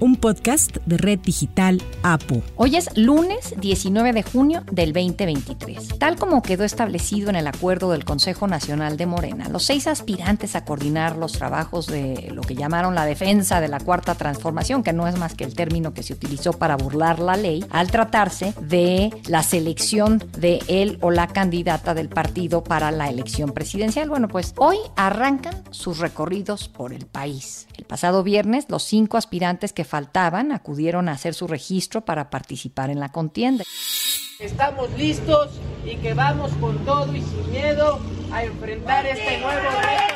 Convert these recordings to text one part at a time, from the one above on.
un podcast de Red Digital APO. Hoy es lunes 19 de junio del 2023. Tal como quedó establecido en el acuerdo del Consejo Nacional de Morena, los seis aspirantes a coordinar los trabajos de lo que llamaron la defensa de la cuarta transformación, que no es más que el término que se utilizó para burlar la ley, al tratarse de la selección de él o la candidata del partido para la elección presidencial. Bueno, pues hoy arrancan sus recorridos por el país. El pasado viernes, los cinco aspirantes que faltaban acudieron a hacer su registro para participar en la contienda. Estamos listos y que vamos con todo y sin miedo a enfrentar este nuevo reto.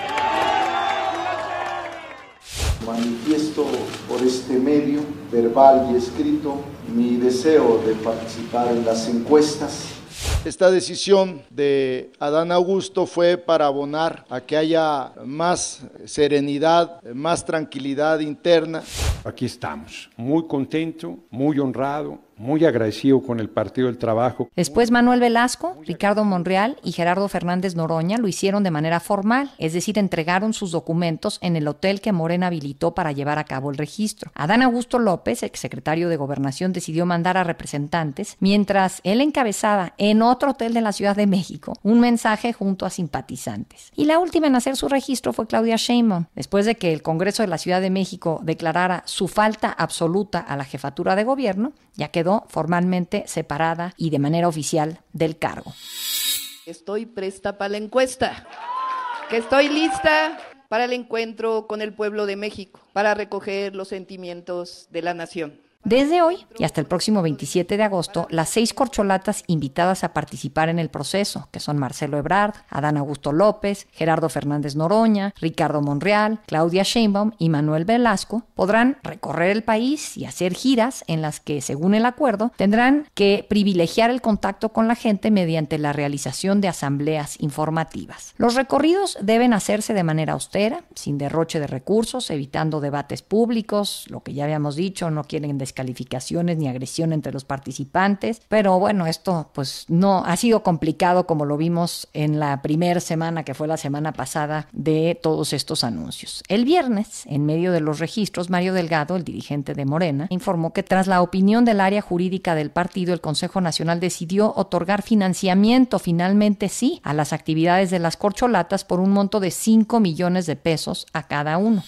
Manifiesto por este medio, verbal y escrito, mi deseo de participar en las encuestas esta decisión de Adán Augusto fue para abonar a que haya más serenidad, más tranquilidad interna. Aquí estamos, muy contento, muy honrado, muy agradecido con el Partido del Trabajo. Después Manuel Velasco, Ricardo Monreal y Gerardo Fernández Noroña lo hicieron de manera formal, es decir, entregaron sus documentos en el hotel que Morena habilitó para llevar a cabo el registro. Adán Augusto López, exsecretario de Gobernación, decidió mandar a representantes, mientras él encabezaba en otro hotel de la Ciudad de México un mensaje junto a simpatizantes. Y la última en hacer su registro fue Claudia Sheinbaum, después de que el Congreso de la Ciudad de México declarara su falta absoluta a la jefatura de gobierno, ya quedó formalmente separada y de manera oficial del cargo. Estoy presta para la encuesta, que estoy lista para el encuentro con el pueblo de México, para recoger los sentimientos de la nación. Desde hoy y hasta el próximo 27 de agosto, las seis corcholatas invitadas a participar en el proceso, que son Marcelo Ebrard, Adán Augusto López, Gerardo Fernández Noroña, Ricardo Monreal, Claudia Sheinbaum y Manuel Velasco, podrán recorrer el país y hacer giras en las que, según el acuerdo, tendrán que privilegiar el contacto con la gente mediante la realización de asambleas informativas. Los recorridos deben hacerse de manera austera, sin derroche de recursos, evitando debates públicos, lo que ya habíamos dicho, no quieren descalificaciones ni agresión entre los participantes, pero bueno, esto pues no ha sido complicado como lo vimos en la primera semana que fue la semana pasada de todos estos anuncios. El viernes, en medio de los registros, Mario Delgado, el dirigente de Morena, informó que tras la opinión del área jurídica del partido, el Consejo Nacional decidió otorgar financiamiento, finalmente sí, a las actividades de las corcholatas por un monto de 5 millones de pesos a cada uno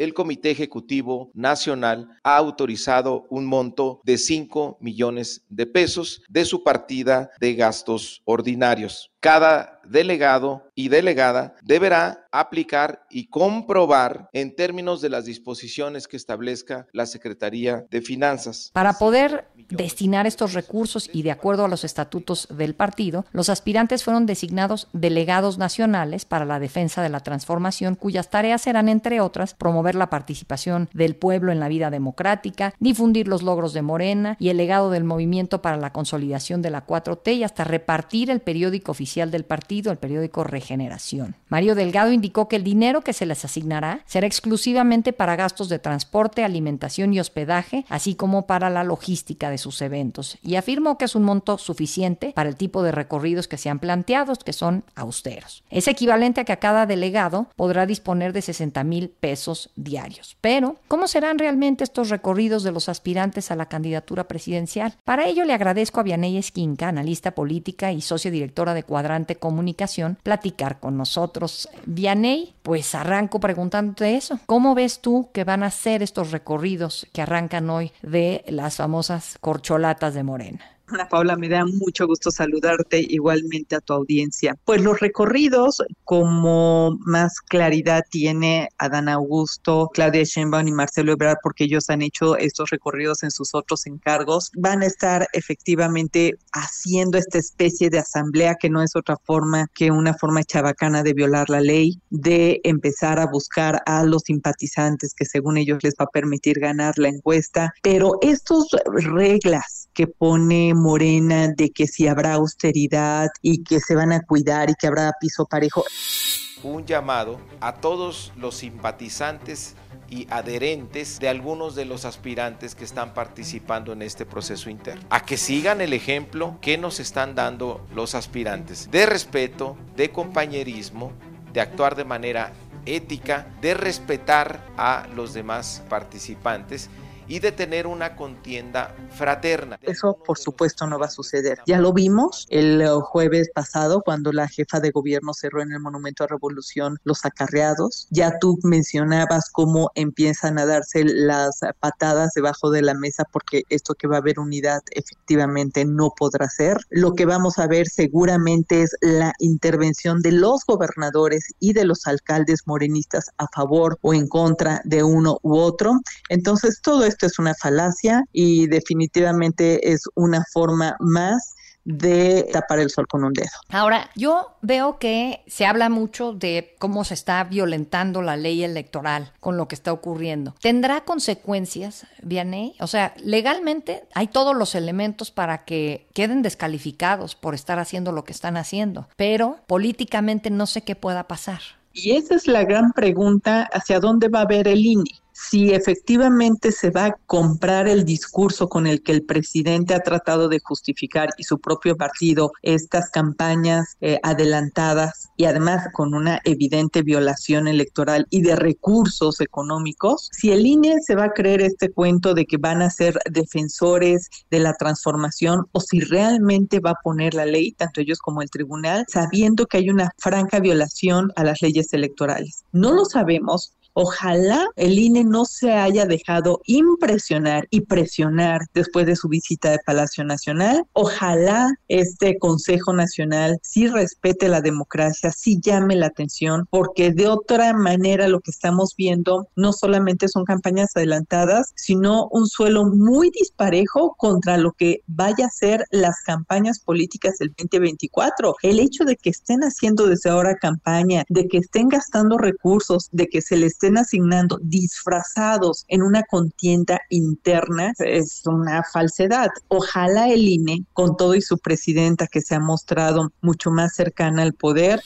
el Comité Ejecutivo Nacional ha autorizado un monto de 5 millones de pesos de su partida de gastos ordinarios. Cada delegado y delegada deberá aplicar y comprobar en términos de las disposiciones que establezca la Secretaría de Finanzas. Para poder destinar estos recursos y de acuerdo a los estatutos del partido, los aspirantes fueron designados delegados nacionales para la defensa de la transformación, cuyas tareas serán, entre otras, promover la participación del pueblo en la vida democrática, difundir los logros de Morena y el legado del movimiento para la consolidación de la 4T y hasta repartir el periódico oficial del partido, el periódico Regeneración. Mario Delgado indicó que el dinero que se les asignará será exclusivamente para gastos de transporte, alimentación y hospedaje, así como para la logística de sus eventos, y afirmó que es un monto suficiente para el tipo de recorridos que se han planteado, que son austeros. Es equivalente a que a cada delegado podrá disponer de 60 mil pesos diarios. Pero, ¿cómo serán realmente estos recorridos de los aspirantes a la candidatura presidencial? Para ello le agradezco a Vianey Esquinca, analista política y socia directora de Cuadrante Comunicación, platicar con nosotros. Vianey, pues arranco preguntándote eso. ¿Cómo ves tú que van a ser estos recorridos que arrancan hoy de las famosas corcholatas de Morena. Ana Paula, me da mucho gusto saludarte igualmente a tu audiencia. Pues los recorridos, como más claridad tiene Adán Augusto, Claudia Sheinbaum y Marcelo Ebrard, porque ellos han hecho estos recorridos en sus otros encargos, van a estar efectivamente haciendo esta especie de asamblea que no es otra forma que una forma chabacana de violar la ley, de empezar a buscar a los simpatizantes que según ellos les va a permitir ganar la encuesta. Pero estas reglas que pone Morena de que si habrá austeridad y que se van a cuidar y que habrá piso parejo. un llamado a todos los simpatizantes y adherentes de algunos de los aspirantes que están participando en este proceso interno. A que sigan el ejemplo que nos están dando los aspirantes de respeto, de compañerismo, de actuar de manera ética, de respetar a los demás participantes y de tener una contienda fraterna. Eso por supuesto no va a suceder. Ya lo vimos el jueves pasado cuando la jefa de gobierno cerró en el Monumento a Revolución los acarreados. Ya tú mencionabas cómo empiezan a darse las patadas debajo de la mesa porque esto que va a haber unidad efectivamente no podrá ser. Lo que vamos a ver seguramente es la intervención de los gobernadores y de los alcaldes morenistas a favor o en contra de uno u otro. Entonces todo esto es una falacia y definitivamente es una forma más de tapar el sol con un dedo. Ahora, yo veo que se habla mucho de cómo se está violentando la ley electoral con lo que está ocurriendo. ¿Tendrá consecuencias, Vianney? O sea, legalmente hay todos los elementos para que queden descalificados por estar haciendo lo que están haciendo, pero políticamente no sé qué pueda pasar. Y esa es la gran pregunta, ¿hacia dónde va a ver el INE? Si efectivamente se va a comprar el discurso con el que el presidente ha tratado de justificar y su propio partido estas campañas eh, adelantadas y además con una evidente violación electoral y de recursos económicos, si el INE se va a creer este cuento de que van a ser defensores de la transformación o si realmente va a poner la ley, tanto ellos como el tribunal, sabiendo que hay una franca violación a las leyes electorales. No lo sabemos, Ojalá el INE no se haya dejado impresionar y presionar después de su visita de Palacio Nacional. Ojalá este Consejo Nacional sí respete la democracia, sí llame la atención, porque de otra manera lo que estamos viendo no solamente son campañas adelantadas, sino un suelo muy disparejo contra lo que vaya a ser las campañas políticas del 2024. El hecho de que estén haciendo desde ahora campaña, de que estén gastando recursos, de que se les asignando disfrazados en una contienda interna es una falsedad. Ojalá el INE, con todo y su presidenta que se ha mostrado mucho más cercana al poder,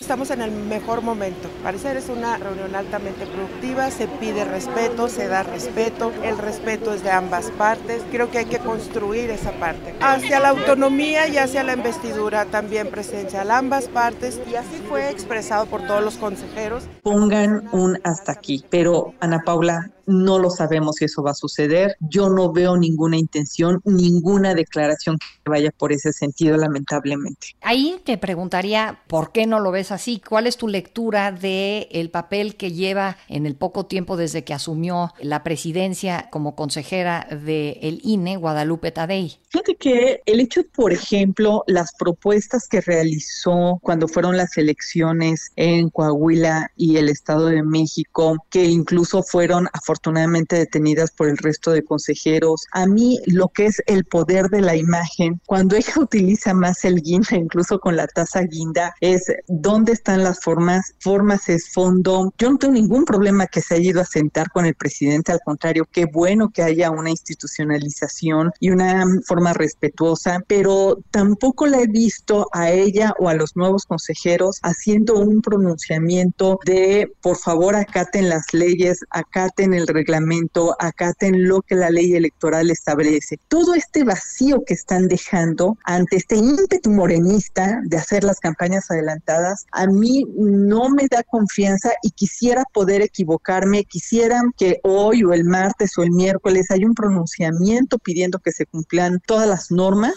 Estamos en el mejor momento. Parecer es una reunión altamente productiva, se pide respeto, se da respeto, el respeto es de ambas partes. Creo que hay que construir esa parte. Hacia la autonomía y hacia la investidura también presencia a ambas partes y así fue expresado por todos los consejeros. Pongan un hasta aquí, pero Ana Paula, no lo sabemos si eso va a suceder. Yo no veo ninguna intención, ninguna declaración que vaya por ese sentido, lamentablemente. Ahí te preguntaría, ¿por qué no lo ves así? ¿Cuál es tu lectura de el papel que lleva en el poco tiempo desde que asumió la presidencia como consejera del INE, Guadalupe Tadei? Fíjate que el hecho, por ejemplo, las propuestas que realizó cuando fueron las elecciones en Coahuila y el Estado de México, que incluso fueron afortunadamente detenidas por el resto de consejeros, a mí lo que es el poder de la imagen, cuando ella utiliza más el guinda, incluso con la tasa guinda, es dónde están las formas, formas es fondo. Yo no tengo ningún problema que se haya ido a sentar con el presidente, al contrario, qué bueno que haya una institucionalización y una forma respetuosa, pero tampoco la he visto a ella o a los nuevos consejeros haciendo un pronunciamiento de por favor acaten las leyes, acaten el reglamento, acaten lo que la ley electoral establece. Todo este vacío que están dejando ante este ímpetu morenista de hacer las campañas adelantadas, a mí no me da confianza y quisiera poder equivocarme, quisiera que hoy o el martes o el miércoles haya un pronunciamiento pidiendo que se cumplan todas las normas.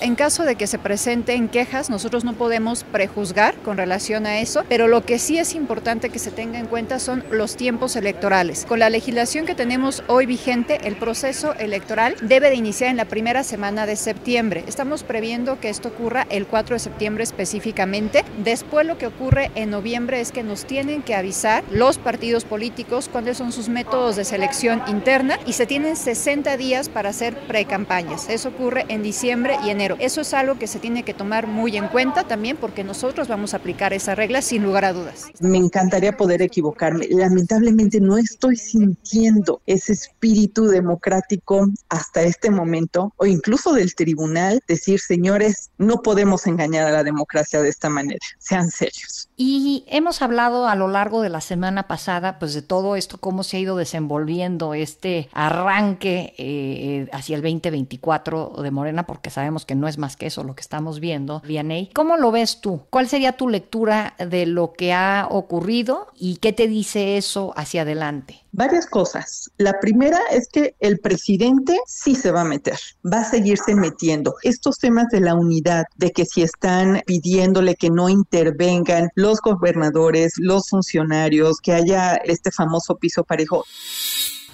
En caso de que se presenten quejas, nosotros no podemos prejuzgar con relación a eso, pero lo que sí es importante que se tenga en cuenta son los tiempos electorales. Con la legislación que tenemos hoy vigente, el proceso electoral debe de iniciar en la primera semana de septiembre. Estamos previendo que esto ocurra el 4 de septiembre específicamente. Después lo que ocurre en noviembre es que nos tienen que avisar los partidos políticos cuáles son sus métodos de selección interna y se tienen 60 días para hacer precampañas. Eso ocurre en diciembre y enero dinero. Eso es algo que se tiene que tomar muy en cuenta también porque nosotros vamos a aplicar esa regla sin lugar a dudas. Me encantaría poder equivocarme. Lamentablemente no estoy sintiendo ese espíritu democrático hasta este momento o incluso del tribunal decir, señores, no podemos engañar a la democracia de esta manera. Sean serios. Y hemos hablado a lo largo de la semana pasada, pues de todo esto, cómo se ha ido desenvolviendo este arranque eh, hacia el 2024 de Morena, porque sabemos que no es más que eso lo que estamos viendo. Vianey, ¿cómo lo ves tú? ¿Cuál sería tu lectura de lo que ha ocurrido y qué te dice eso hacia adelante? Varias cosas. La primera es que el presidente sí se va a meter, va a seguirse metiendo. Estos temas de la unidad, de que si están pidiéndole que no intervengan los gobernadores, los funcionarios, que haya este famoso piso parejo.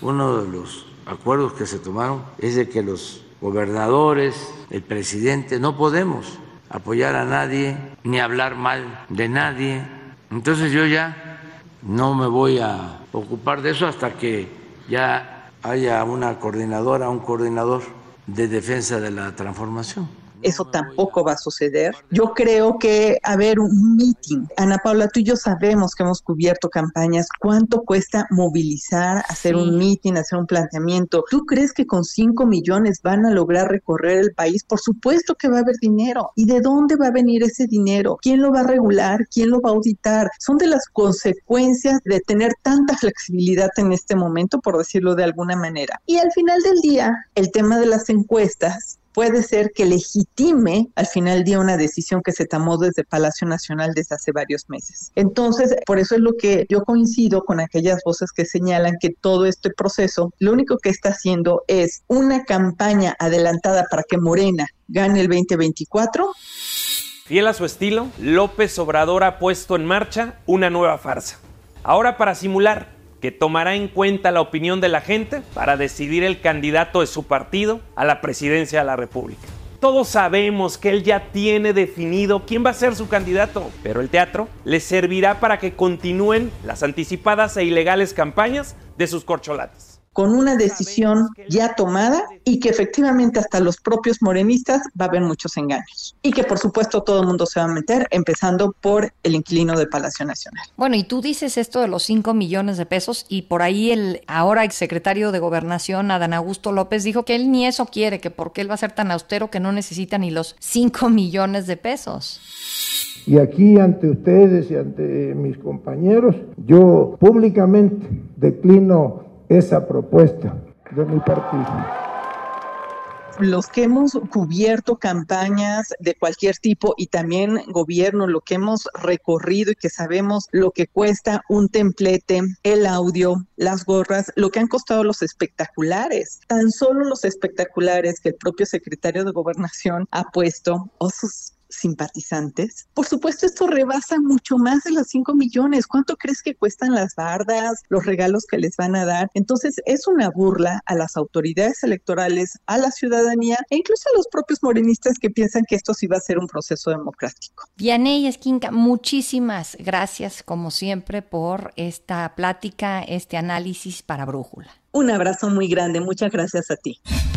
Uno de los acuerdos que se tomaron es de que los gobernadores, el presidente, no podemos apoyar a nadie ni hablar mal de nadie. Entonces yo ya no me voy a ocupar de eso hasta que ya haya una coordinadora, un coordinador de defensa de la transformación. Eso tampoco va a suceder. Yo creo que haber un meeting. Ana Paula, tú y yo sabemos que hemos cubierto campañas. ¿Cuánto cuesta movilizar, hacer un meeting, hacer un planteamiento? ¿Tú crees que con 5 millones van a lograr recorrer el país? Por supuesto que va a haber dinero. ¿Y de dónde va a venir ese dinero? ¿Quién lo va a regular? ¿Quién lo va a auditar? Son de las consecuencias de tener tanta flexibilidad en este momento, por decirlo de alguna manera. Y al final del día, el tema de las encuestas puede ser que legitime al final del día una decisión que se tomó desde Palacio Nacional desde hace varios meses. Entonces, por eso es lo que yo coincido con aquellas voces que señalan que todo este proceso lo único que está haciendo es una campaña adelantada para que Morena gane el 2024. Fiel a su estilo, López Obrador ha puesto en marcha una nueva farsa. Ahora para simular que tomará en cuenta la opinión de la gente para decidir el candidato de su partido a la presidencia de la República. Todos sabemos que él ya tiene definido quién va a ser su candidato, pero el teatro le servirá para que continúen las anticipadas e ilegales campañas de sus corcholates con una decisión ya tomada y que efectivamente hasta los propios morenistas va a haber muchos engaños. Y que por supuesto todo el mundo se va a meter, empezando por el inquilino de Palacio Nacional. Bueno, y tú dices esto de los 5 millones de pesos y por ahí el ahora exsecretario de Gobernación, Adán Augusto López, dijo que él ni eso quiere, que porque él va a ser tan austero que no necesita ni los 5 millones de pesos. Y aquí ante ustedes y ante mis compañeros, yo públicamente declino esa propuesta de mi partido. Los que hemos cubierto campañas de cualquier tipo y también gobierno, lo que hemos recorrido y que sabemos lo que cuesta un templete, el audio, las gorras, lo que han costado los espectaculares. Tan solo los espectaculares que el propio secretario de gobernación ha puesto, o sus simpatizantes. Por supuesto, esto rebasa mucho más de los 5 millones. ¿Cuánto crees que cuestan las bardas, los regalos que les van a dar? Entonces, es una burla a las autoridades electorales, a la ciudadanía e incluso a los propios morenistas que piensan que esto sí va a ser un proceso democrático. Vianey Esquinca, muchísimas gracias, como siempre, por esta plática, este análisis para Brújula. Un abrazo muy grande, muchas gracias a ti.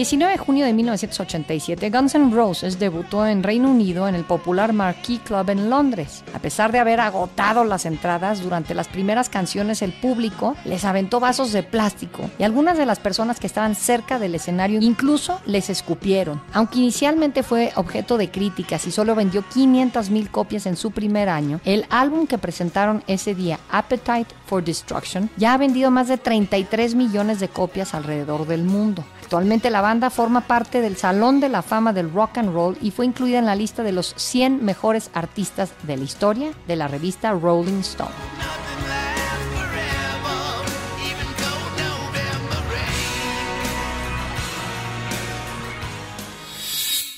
19 de junio de 1987, Guns N' Roses debutó en Reino Unido en el popular Marquee Club en Londres. A pesar de haber agotado las entradas, durante las primeras canciones el público les aventó vasos de plástico y algunas de las personas que estaban cerca del escenario incluso les escupieron. Aunque inicialmente fue objeto de críticas y solo vendió 500 mil copias en su primer año, el álbum que presentaron ese día, Appetite for Destruction, ya ha vendido más de 33 millones de copias alrededor del mundo. Actualmente la banda forma parte del Salón de la Fama del Rock and Roll y fue incluida en la lista de los 100 mejores artistas de la historia de la revista Rolling Stone.